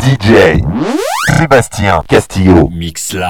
DJ Sébastien Castillo Mix Live.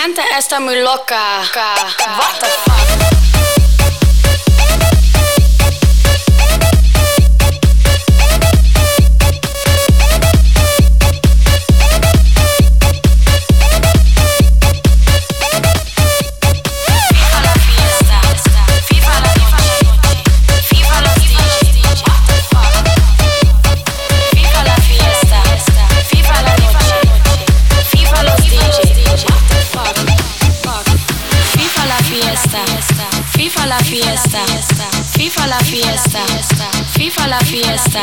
gente está é muito louca. What the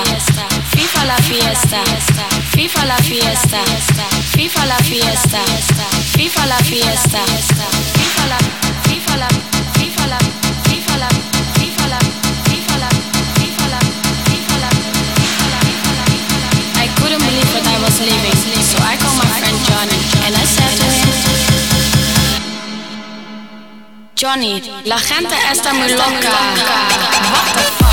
fiesta, FIFA la fiesta, FIFA la fiesta, FIFA la fiesta, FIFA la fiesta, FIFA la, FIFA la, FIFA la, FIFA la, FIFA la, FIFA la, FIFA la, FIFA la. I couldn't believe that I was leaving, so I called my friend Johnny and I said to him. Johnny, la gente está muy loca. What the fuck?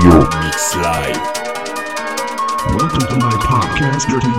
Mix Live. Welcome to my podcast, Dirty